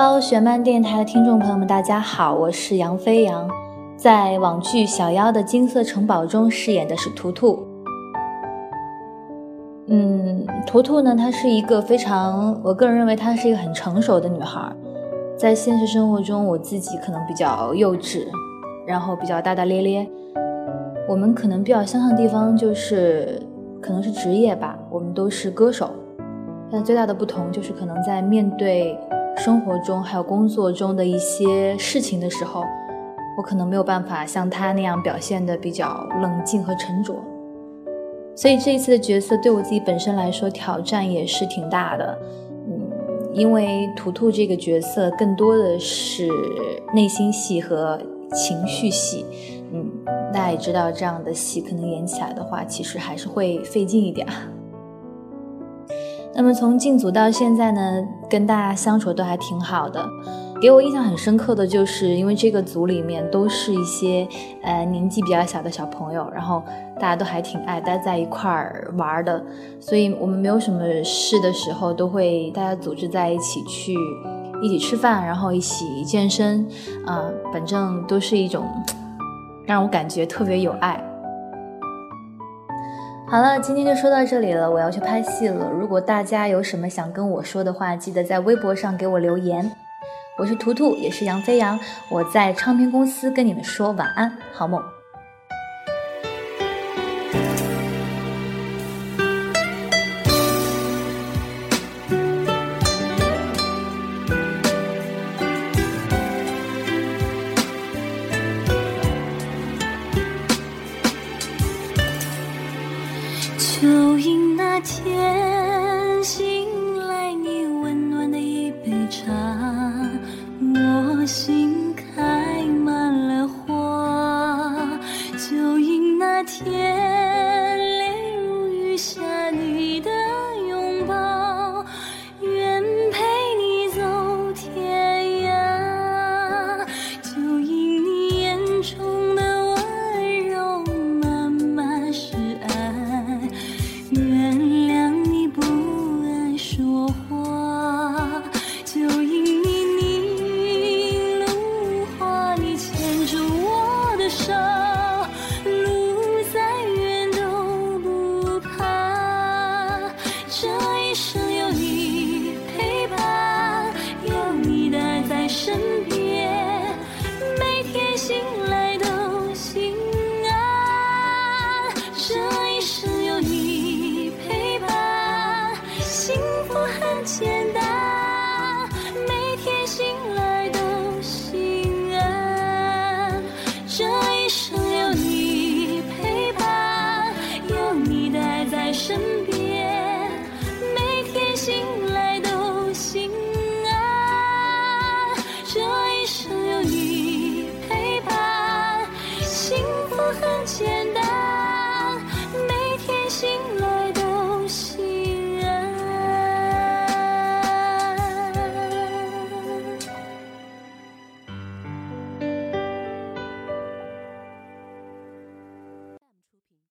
Hello，雪漫电台的听众朋友们，大家好，我是杨飞扬，在网剧《小妖的金色城堡》中饰演的是图图。嗯，图图呢，她是一个非常，我个人认为她是一个很成熟的女孩。在现实生活中，我自己可能比较幼稚，然后比较大大咧咧。我们可能比较相像的地方就是，可能是职业吧，我们都是歌手。但最大的不同就是，可能在面对生活中还有工作中的一些事情的时候，我可能没有办法像他那样表现的比较冷静和沉着。所以这一次的角色对我自己本身来说挑战也是挺大的，嗯，因为图图这个角色更多的是内心戏和情绪戏，嗯，大家也知道这样的戏可能演起来的话，其实还是会费劲一点。那么从进组到现在呢，跟大家相处都还挺好的。给我印象很深刻的就是，因为这个组里面都是一些呃年纪比较小的小朋友，然后大家都还挺爱待在一块儿玩的，所以我们没有什么事的时候，都会大家组织在一起去一起吃饭，然后一起健身，啊，反正都是一种让我感觉特别有爱。好了，今天就说到这里了，我要去拍戏了。如果大家有什么想跟我说的话，记得在微博上给我留言。我是图图，也是杨飞扬。我在唱片公司跟你们说晚安，好梦。那天醒来，你温暖的一杯茶。我心谢。